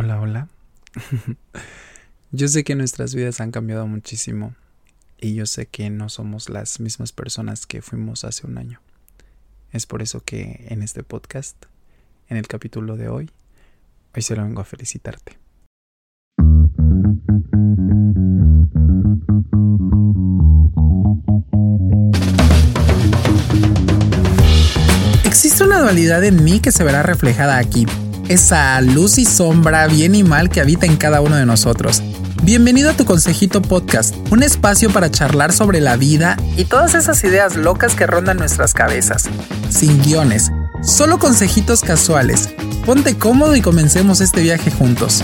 Hola, hola. yo sé que nuestras vidas han cambiado muchísimo y yo sé que no somos las mismas personas que fuimos hace un año. Es por eso que en este podcast, en el capítulo de hoy, hoy solo vengo a felicitarte. Existe una dualidad en mí que se verá reflejada aquí esa luz y sombra, bien y mal que habita en cada uno de nosotros. Bienvenido a tu Consejito Podcast, un espacio para charlar sobre la vida y todas esas ideas locas que rondan nuestras cabezas. Sin guiones, solo consejitos casuales. Ponte cómodo y comencemos este viaje juntos.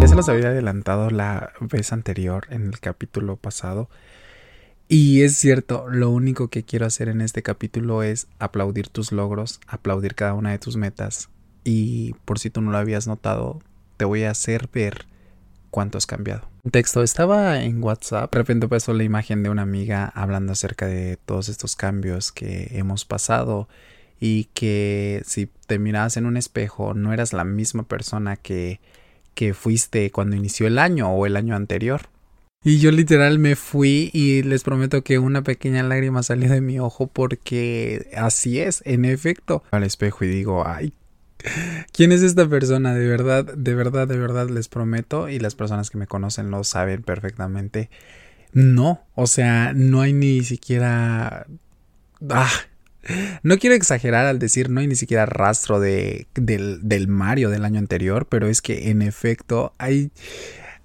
Ya se los había adelantado la vez anterior en el capítulo pasado y es cierto, lo único que quiero hacer en este capítulo es aplaudir tus logros, aplaudir cada una de tus metas. Y por si tú no lo habías notado, te voy a hacer ver cuánto has cambiado. Texto estaba en WhatsApp, de repente pasó la imagen de una amiga hablando acerca de todos estos cambios que hemos pasado y que si te mirabas en un espejo no eras la misma persona que, que fuiste cuando inició el año o el año anterior. Y yo literal me fui y les prometo que una pequeña lágrima salió de mi ojo porque así es, en efecto. Al espejo y digo, ay, ¿quién es esta persona? De verdad, de verdad, de verdad les prometo y las personas que me conocen lo saben perfectamente. No, o sea, no hay ni siquiera... Ah, no quiero exagerar al decir no hay ni siquiera rastro de, del, del Mario del año anterior, pero es que en efecto hay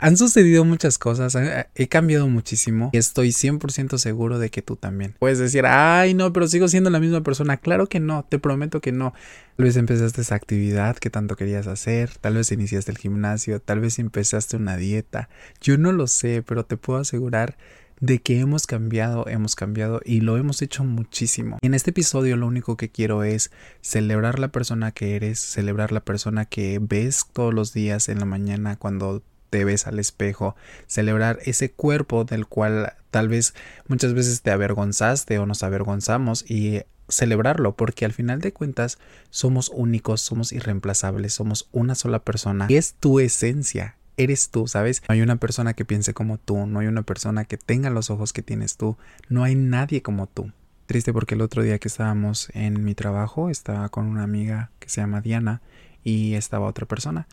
han sucedido muchas cosas, he cambiado muchísimo y estoy 100% seguro de que tú también. Puedes decir, ay no, pero sigo siendo la misma persona. Claro que no, te prometo que no. Tal vez empezaste esa actividad que tanto querías hacer, tal vez iniciaste el gimnasio, tal vez empezaste una dieta. Yo no lo sé, pero te puedo asegurar de que hemos cambiado, hemos cambiado y lo hemos hecho muchísimo. En este episodio lo único que quiero es celebrar la persona que eres, celebrar la persona que ves todos los días en la mañana cuando te ves al espejo, celebrar ese cuerpo del cual tal vez muchas veces te avergonzaste o nos avergonzamos y celebrarlo porque al final de cuentas somos únicos, somos irreemplazables, somos una sola persona. Y es tu esencia, eres tú, ¿sabes? No hay una persona que piense como tú, no hay una persona que tenga los ojos que tienes tú, no hay nadie como tú. Triste porque el otro día que estábamos en mi trabajo estaba con una amiga que se llama Diana y estaba otra persona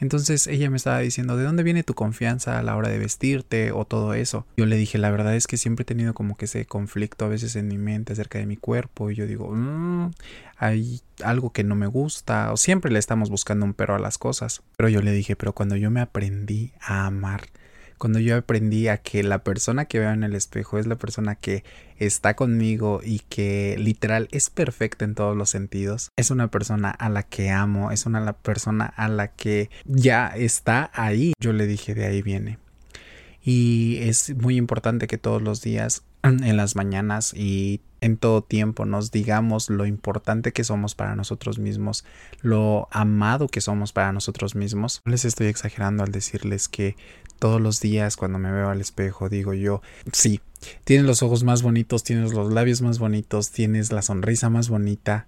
entonces ella me estaba diciendo, ¿de dónde viene tu confianza a la hora de vestirte o todo eso? Yo le dije, la verdad es que siempre he tenido como que ese conflicto a veces en mi mente acerca de mi cuerpo y yo digo, mmm, hay algo que no me gusta o siempre le estamos buscando un pero a las cosas. Pero yo le dije, pero cuando yo me aprendí a amar, cuando yo aprendí a que la persona que veo en el espejo es la persona que está conmigo y que literal es perfecta en todos los sentidos, es una persona a la que amo, es una persona a la que ya está ahí. Yo le dije de ahí viene. Y es muy importante que todos los días, en las mañanas y en todo tiempo nos digamos lo importante que somos para nosotros mismos, lo amado que somos para nosotros mismos. No les estoy exagerando al decirles que todos los días cuando me veo al espejo digo yo, sí, tienes los ojos más bonitos, tienes los labios más bonitos, tienes la sonrisa más bonita.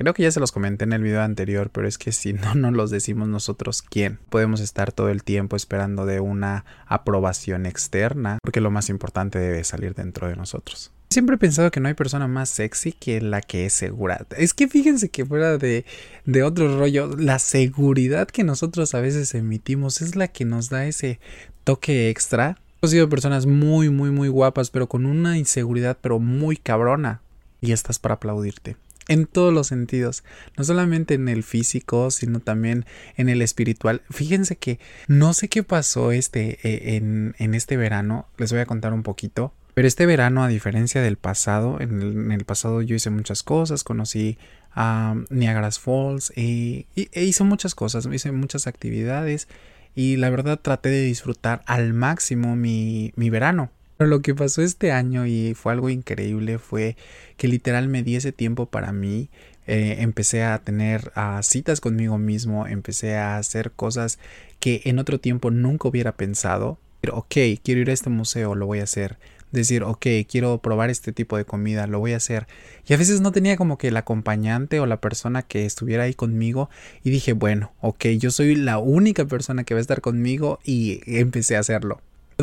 Creo que ya se los comenté en el video anterior, pero es que si no nos los decimos nosotros, ¿quién? Podemos estar todo el tiempo esperando de una aprobación externa, porque lo más importante debe salir dentro de nosotros. Siempre he pensado que no hay persona más sexy que la que es segura. Es que fíjense que fuera de, de otro rollo, la seguridad que nosotros a veces emitimos es la que nos da ese toque extra. Hemos sido personas muy, muy, muy guapas, pero con una inseguridad, pero muy cabrona. Y estás para aplaudirte. En todos los sentidos. No solamente en el físico, sino también en el espiritual. Fíjense que no sé qué pasó este, eh, en, en este verano. Les voy a contar un poquito. Pero este verano, a diferencia del pasado, en el, pasado yo hice muchas cosas, conocí a Niagara Falls y, e hice muchas cosas, hice muchas actividades y la verdad traté de disfrutar al máximo mi, mi verano. Pero lo que pasó este año y fue algo increíble fue que literal me di ese tiempo para mí, eh, empecé a tener citas conmigo mismo, empecé a hacer cosas que en otro tiempo nunca hubiera pensado. Pero ok, quiero ir a este museo, lo voy a hacer decir, ok, quiero probar este tipo de comida, lo voy a hacer. Y a veces no tenía como que el acompañante o la persona que estuviera ahí conmigo y dije, bueno, ok, yo soy la única persona que va a estar conmigo y empecé a hacerlo.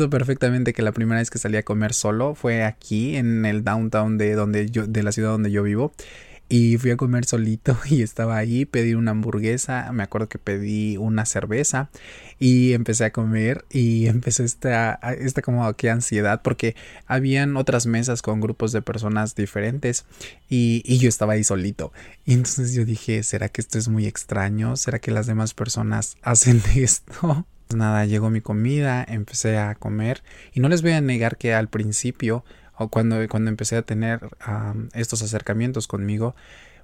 Perfectamente que la primera vez que salí a comer solo fue aquí en el downtown de donde yo de la ciudad donde yo vivo y fui a comer solito y estaba ahí, pedí una hamburguesa, me acuerdo que pedí una cerveza y empecé a comer y empezó esta, esta como que ansiedad porque habían otras mesas con grupos de personas diferentes y, y yo estaba ahí solito. Y entonces yo dije, ¿será que esto es muy extraño? ¿Será que las demás personas hacen esto? Nada, llegó mi comida, empecé a comer y no les voy a negar que al principio o cuando, cuando empecé a tener estos acercamientos conmigo,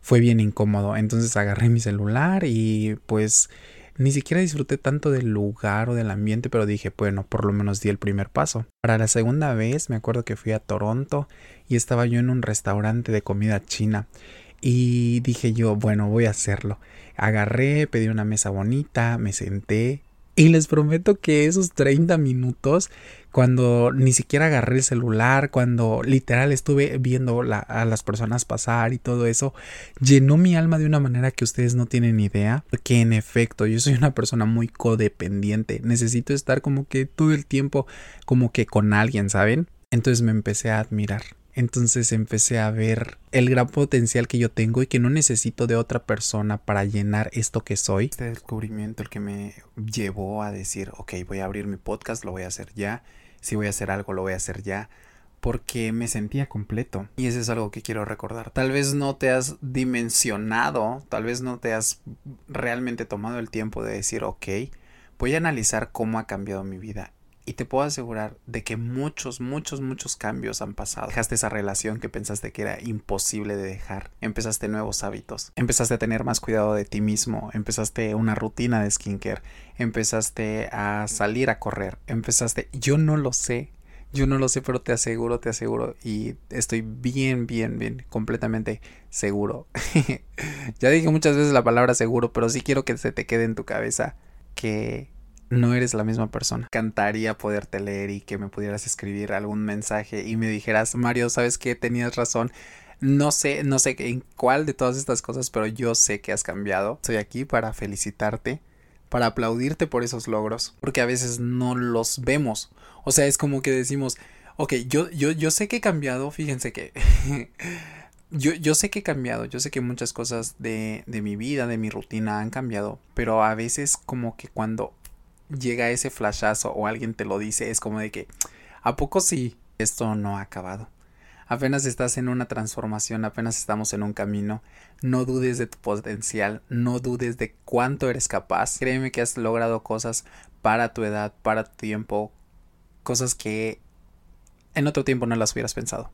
fue bien incómodo. Entonces agarré mi celular y pues ni siquiera disfruté tanto del lugar o del ambiente, pero dije, bueno, por lo menos di el primer paso. Para la segunda vez me acuerdo que fui a Toronto y estaba yo en un restaurante de comida china. Y dije yo, bueno, voy a hacerlo. Agarré, pedí una mesa bonita, me senté y les prometo que esos 30 minutos, cuando ni siquiera agarré el celular, cuando literal estuve viendo a las personas pasar y todo eso, llenó mi alma de una manera que ustedes no tienen idea. Porque en efecto, yo soy una persona muy codependiente. Necesito estar como que todo el tiempo como que con alguien, ¿saben? Entonces me empecé a admirar. Entonces empecé a ver el gran potencial que yo tengo y que no necesito de otra persona para llenar esto que soy. Este descubrimiento el que me llevó a decir, ok, voy a abrir mi podcast, lo voy a hacer ya. Si voy a hacer algo, lo voy a hacer ya. Porque me sentía completo. Y eso es algo que quiero recordar. Tal vez no te has dimensionado, tal vez no te has realmente tomado el tiempo de decir, ok, voy a analizar cómo ha cambiado mi vida y te puedo asegurar de que muchos, muchos, muchos cambios han pasado. Dejaste esa relación que pensaste que era imposible de dejar. Empezaste nuevos hábitos. Empezaste a tener más cuidado de ti mismo. Empezaste una rutina de skincare. Empezaste a salir a correr. Empezaste... Yo no lo sé. Yo no lo sé, pero te aseguro, te aseguro. Y estoy bien, bien, bien, completamente seguro. ya dije muchas veces la palabra seguro, pero sí quiero que se te quede en tu cabeza que no eres la misma persona. Cantaría poderte leer y que me pudieras escribir algún mensaje y me dijeras, Mario, ¿sabes qué? Tenías razón. No sé, no sé en cuál de todas estas cosas, pero yo sé que has cambiado. Estoy aquí para felicitarte, para aplaudirte por esos logros, porque a veces no los vemos. O sea, es como que decimos, ok, yo, yo, yo sé que he cambiado, fíjense que... Yo, yo, sé que he cambiado, yo sé que muchas cosas de, de, mi vida, de mi rutina han cambiado, pero a veces como que cuando llega ese flashazo o alguien te lo dice, es como de que, ¿a poco sí? Esto no ha acabado. Apenas estás en una transformación, apenas estamos en un camino. No dudes de tu potencial, no dudes de cuánto eres capaz. Créeme que has logrado cosas para tu edad, para tu tiempo, cosas que en otro tiempo no las hubieras pensado.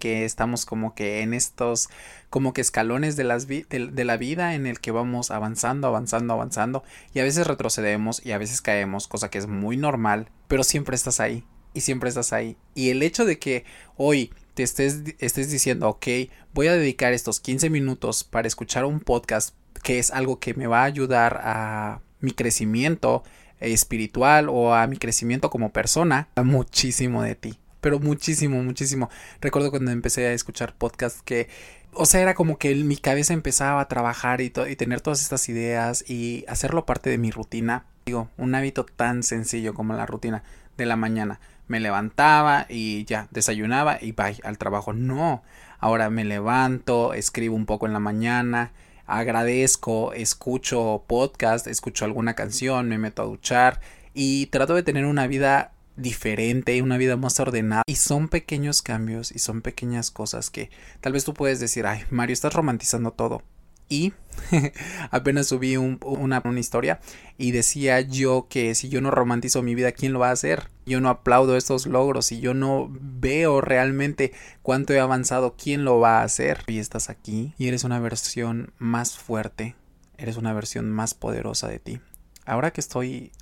Que estamos como que en estos como que escalones de, la vida en el que vamos avanzando, avanzando, avanzando y a veces retrocedemos y a veces caemos, cosa que es muy normal, pero siempre estás ahí y siempre estás ahí. Y el hecho de que hoy te estés, estés diciendo, ok, voy a dedicar estos 15 minutos para escuchar un podcast que es algo que me va a ayudar a mi crecimiento espiritual o a mi crecimiento como persona, muchísimo de ti pero muchísimo, muchísimo. Recuerdo cuando empecé a escuchar podcasts que, o sea, era como que mi cabeza empezaba a trabajar y, y tener todas estas ideas y hacerlo parte de mi rutina. Digo, un hábito tan sencillo como la rutina de la mañana. Me levantaba y ya, desayunaba y bye al trabajo. No, ahora me levanto, escribo un poco en la mañana, agradezco, escucho podcast, escucho alguna canción, me meto a duchar y trato de tener una vida diferente, una vida más ordenada. Y son pequeños cambios y son pequeñas cosas que tal vez tú puedes decir, ay, Mario, estás romantizando todo. Y apenas subí una, una, historia y decía yo que si yo no romantizo mi vida, ¿quién lo va a hacer? Yo no aplaudo estos logros y yo no veo realmente cuánto he avanzado, ¿quién lo va a hacer? Y estás aquí y eres una versión más fuerte, eres una versión más poderosa de ti ahora que estoy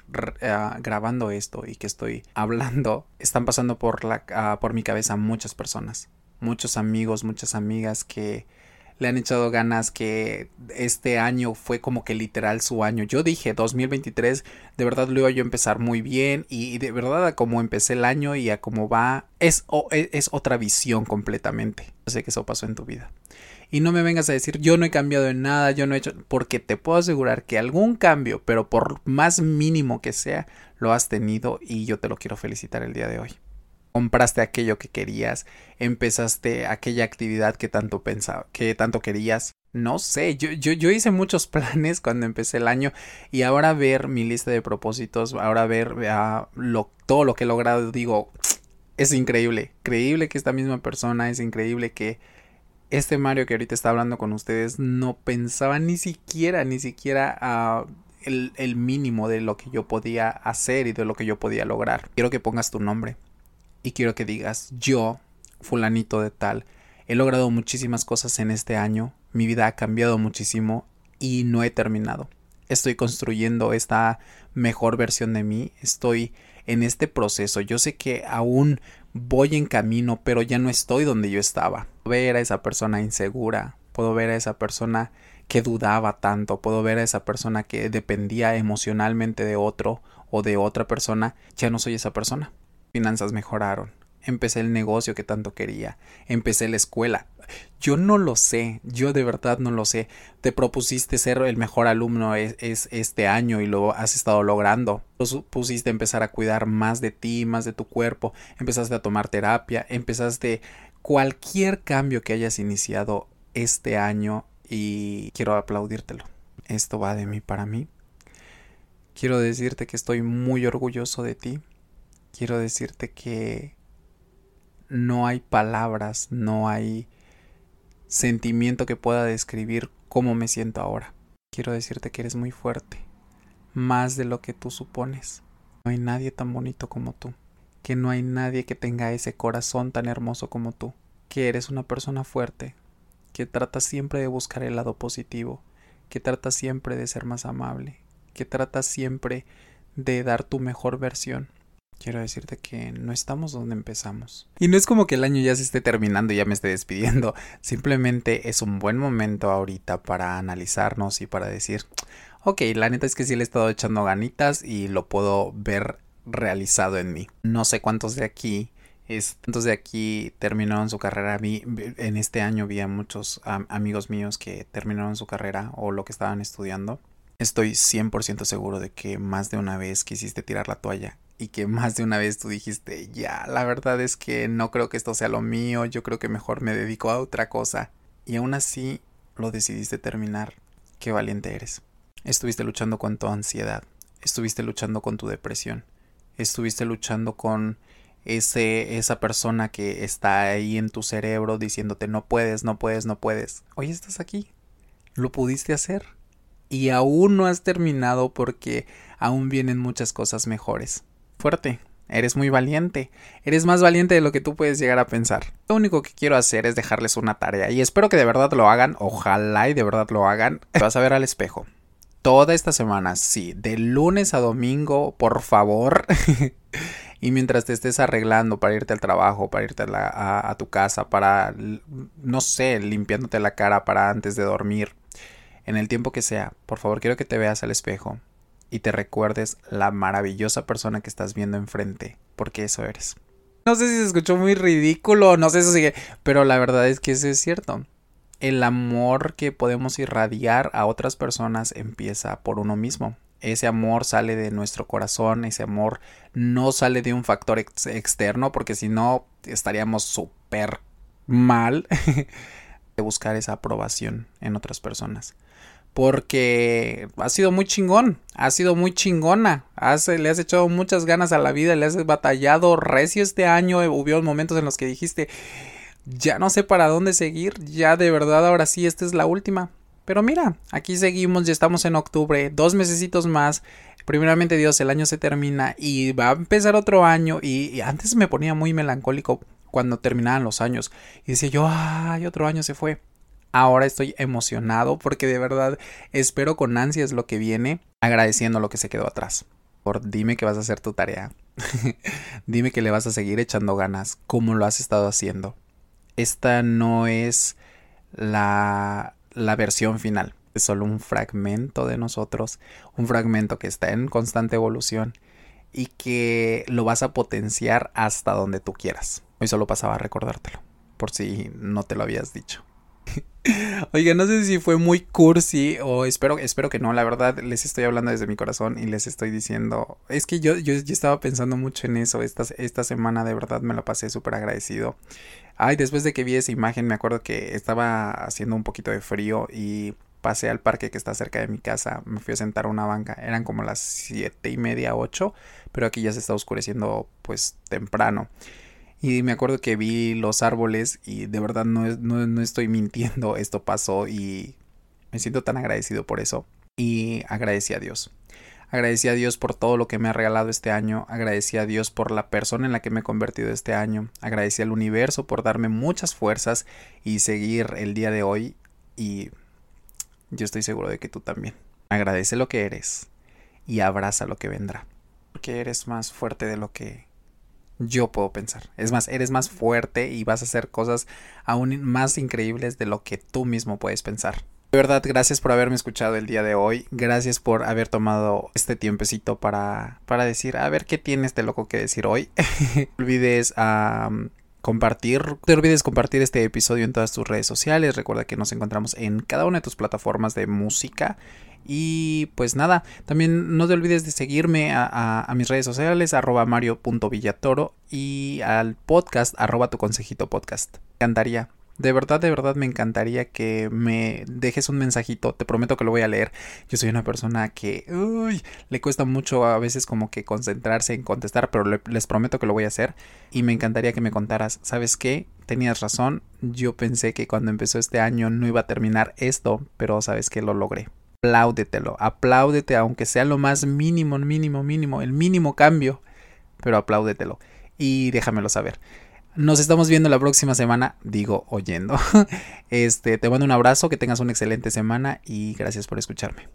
eh, grabando esto y que estoy hablando, están pasando por, la, ah, por mi cabeza muchas personas, muchos amigos, muchas amigas que le han echado ganas, que este año fue como que literal su año. Yo dije 2023, de verdad lo iba yo a empezar muy bien y de verdad a como empecé el año y a cómo va, es, e, es otra visión completamente. Yo sé que eso pasó en tu vida. Y no me vengas a decir, yo no he cambiado en nada, yo no he hecho, porque te puedo asegurar que algún cambio, pero por más mínimo que sea, lo has tenido y yo te lo quiero felicitar el día de hoy compraste aquello que querías, empezaste aquella actividad que tanto pensaba, que tanto querías. No sé, yo, yo, yo hice muchos planes cuando empecé el año y ahora ver mi lista de propósitos, ahora ver lo, todo lo que he logrado, digo, es increíble, increíble que esta misma persona, es increíble que este Mario que ahorita está hablando con ustedes no pensaba ni siquiera, ni siquiera a el, el mínimo de lo que yo podía hacer y de lo que yo podía lograr. Quiero que pongas tu nombre y quiero que digas, yo, fulanito de tal, he logrado muchísimas cosas en este año, mi vida ha cambiado muchísimo y no he terminado. Estoy construyendo esta mejor versión de mí, estoy en este proceso. Yo sé que aún voy en camino, pero ya no estoy donde yo estaba. Puedo ver a esa persona insegura, puedo ver a esa persona que dudaba tanto, puedo ver a esa persona que dependía emocionalmente de otro o de otra persona, ya no soy esa persona finanzas mejoraron. Empecé el negocio que tanto quería. Empecé la escuela. Yo no lo sé. Yo de verdad no lo sé. Te propusiste ser el mejor alumno es, este año y lo has estado logrando. Pusiste empezar a cuidar más de ti, más de tu cuerpo. Empezaste a tomar terapia. Empezaste cualquier cambio que hayas iniciado este año y quiero aplaudírtelo. Esto va de mí para mí. Quiero decirte que estoy muy orgulloso de ti quiero decirte que no hay palabras, no hay sentimiento que pueda describir cómo me siento ahora. Quiero decirte que eres muy fuerte, más de lo que tú supones. No hay nadie tan bonito como tú, que no hay nadie que tenga ese corazón tan hermoso como tú, que eres una persona fuerte, que trata siempre de buscar el lado positivo, que trata siempre de ser más amable, que trata siempre de dar tu mejor versión quiero decirte que no estamos donde empezamos. Y no es como que el año ya se esté terminando y ya me esté despidiendo. Simplemente es un buen momento ahorita para analizarnos y para decir, ok, la neta es que sí le he estado echando ganitas y lo puedo ver realizado en mí. No sé cuántos de aquí cuántos de aquí terminaron su carrera. Vi, en este año vi a muchos amigos míos que terminaron su carrera o lo que estaban estudiando. Estoy 100% seguro de que más de una vez quisiste tirar la toalla y que más de una vez tú dijiste, ya, la verdad es que no creo que esto sea lo mío, yo creo que mejor me dedico a otra cosa. Y aún así lo decidiste terminar. Qué valiente eres. Estuviste luchando con tu ansiedad, estuviste luchando con tu depresión, estuviste luchando con ese, esa persona que está ahí en tu cerebro diciéndote no puedes, no puedes, no puedes. Hoy estás aquí. Lo pudiste hacer. Y aún no has terminado porque aún vienen muchas cosas mejores fuerte, eres muy valiente, eres más valiente de lo que tú puedes llegar a pensar. Lo único que quiero hacer es dejarles una tarea y espero que de verdad lo hagan, ojalá y de verdad lo hagan. vas a ver al espejo. Toda esta semana, sí, de lunes a domingo, por favor. y mientras te estés arreglando para irte al trabajo, para irte a, a tu casa, para, no sé, limpiándote la cara para antes de dormir, en el tiempo que sea, por favor quiero que te veas al espejo y te recuerdes la maravillosa persona que estás viendo enfrente, porque eso eres. No sé si se escuchó muy ridículo, no sé si sigue, pero la verdad es que eso es cierto. El amor que podemos irradiar a otras personas empieza por uno mismo. Ese amor sale de nuestro corazón, ese amor no sale de un factor externo, porque si no estaríamos súper mal de buscar esa aprobación en otras personas porque ha sido muy chingón, ha sido muy chingona, le has echado muchas ganas a la vida, le has batallado recio este año, eh, hubo momentos en los que dijiste, ya no sé para dónde seguir, ya de verdad ahora sí, esta es la última. Pero mira, aquí seguimos, ya estamos en octubre, dos mesecitos más, primeramente Dios, el año se termina y va a empezar otro año. Y, y antes me ponía muy melancólico cuando terminaban los años. Y decía yo, ay, otro año se fue. Ahora estoy emocionado porque de verdad espero con ansias lo que viene, agradeciendo lo que se quedó atrás. Por dime que vas a hacer tu tarea. dime que le vas a seguir echando ganas como lo has estado haciendo. Esta no es la, la versión final. Es solo un fragmento de nosotros, un fragmento que está en constante evolución y que lo vas a potenciar hasta donde tú quieras. Hoy solo pasaba a recordártelo, por si no te lo habías dicho. Oiga, no sé si fue muy cursi o espero, espero que no, la verdad les estoy hablando desde mi corazón y les estoy diciendo, es que yo, yo, estaba pensando mucho en eso, esta, esta semana de verdad me la pasé súper agradecido. Ay, después de que vi esa imagen me acuerdo que estaba haciendo un poquito de frío y pasé al parque que está cerca de mi casa, me fui a sentar a una banca, eran como las siete y media, ocho, pero aquí ya se está oscureciendo pues temprano. Y me acuerdo que vi los árboles y de verdad no, no, no estoy mintiendo, esto pasó y me siento tan agradecido por eso. Y agradecí a Dios. Agradecí a Dios por todo lo que me ha regalado este año. Agradecí a Dios por la persona en la que me he convertido este año. Agradecí al universo por darme muchas fuerzas y seguir el día de hoy. Y yo estoy seguro de que tú también. Agradece lo que eres y abraza lo que vendrá. Porque eres más fuerte de lo que yo puedo pensar. Es más, eres más fuerte y vas a hacer cosas aún más increíbles de lo que tú mismo puedes pensar. De verdad, gracias por haberme escuchado el día de hoy. Gracias por haber tomado este tiempecito para, para decir, a ver qué tienes de loco que decir hoy. no olvides compartir. No te olvides compartir este episodio en todas tus redes sociales. Recuerda que nos encontramos en cada una de tus plataformas de música. Y pues nada, también no te olvides de seguirme a, mis redes sociales, arroba mario.villatoro y al podcast, arroba tu consejito podcast. Me encantaría, de verdad, de verdad me encantaría que me dejes un mensajito. Te prometo que lo voy a leer. Yo soy una persona que le cuesta mucho a veces como que concentrarse en contestar, pero les prometo que lo voy a hacer. Y me encantaría que me contaras, ¿sabes qué? Tenías razón. Yo pensé que cuando empezó este año no iba a terminar esto, pero sabes que lo logré apláudetelo, apláudete aunque sea lo más mínimo, mínimo, mínimo, el mínimo cambio, pero apláudetelo y déjamelo saber. Nos estamos viendo la próxima semana, digo oyendo. Este, te mando un abrazo, que tengas una excelente semana y gracias por escucharme.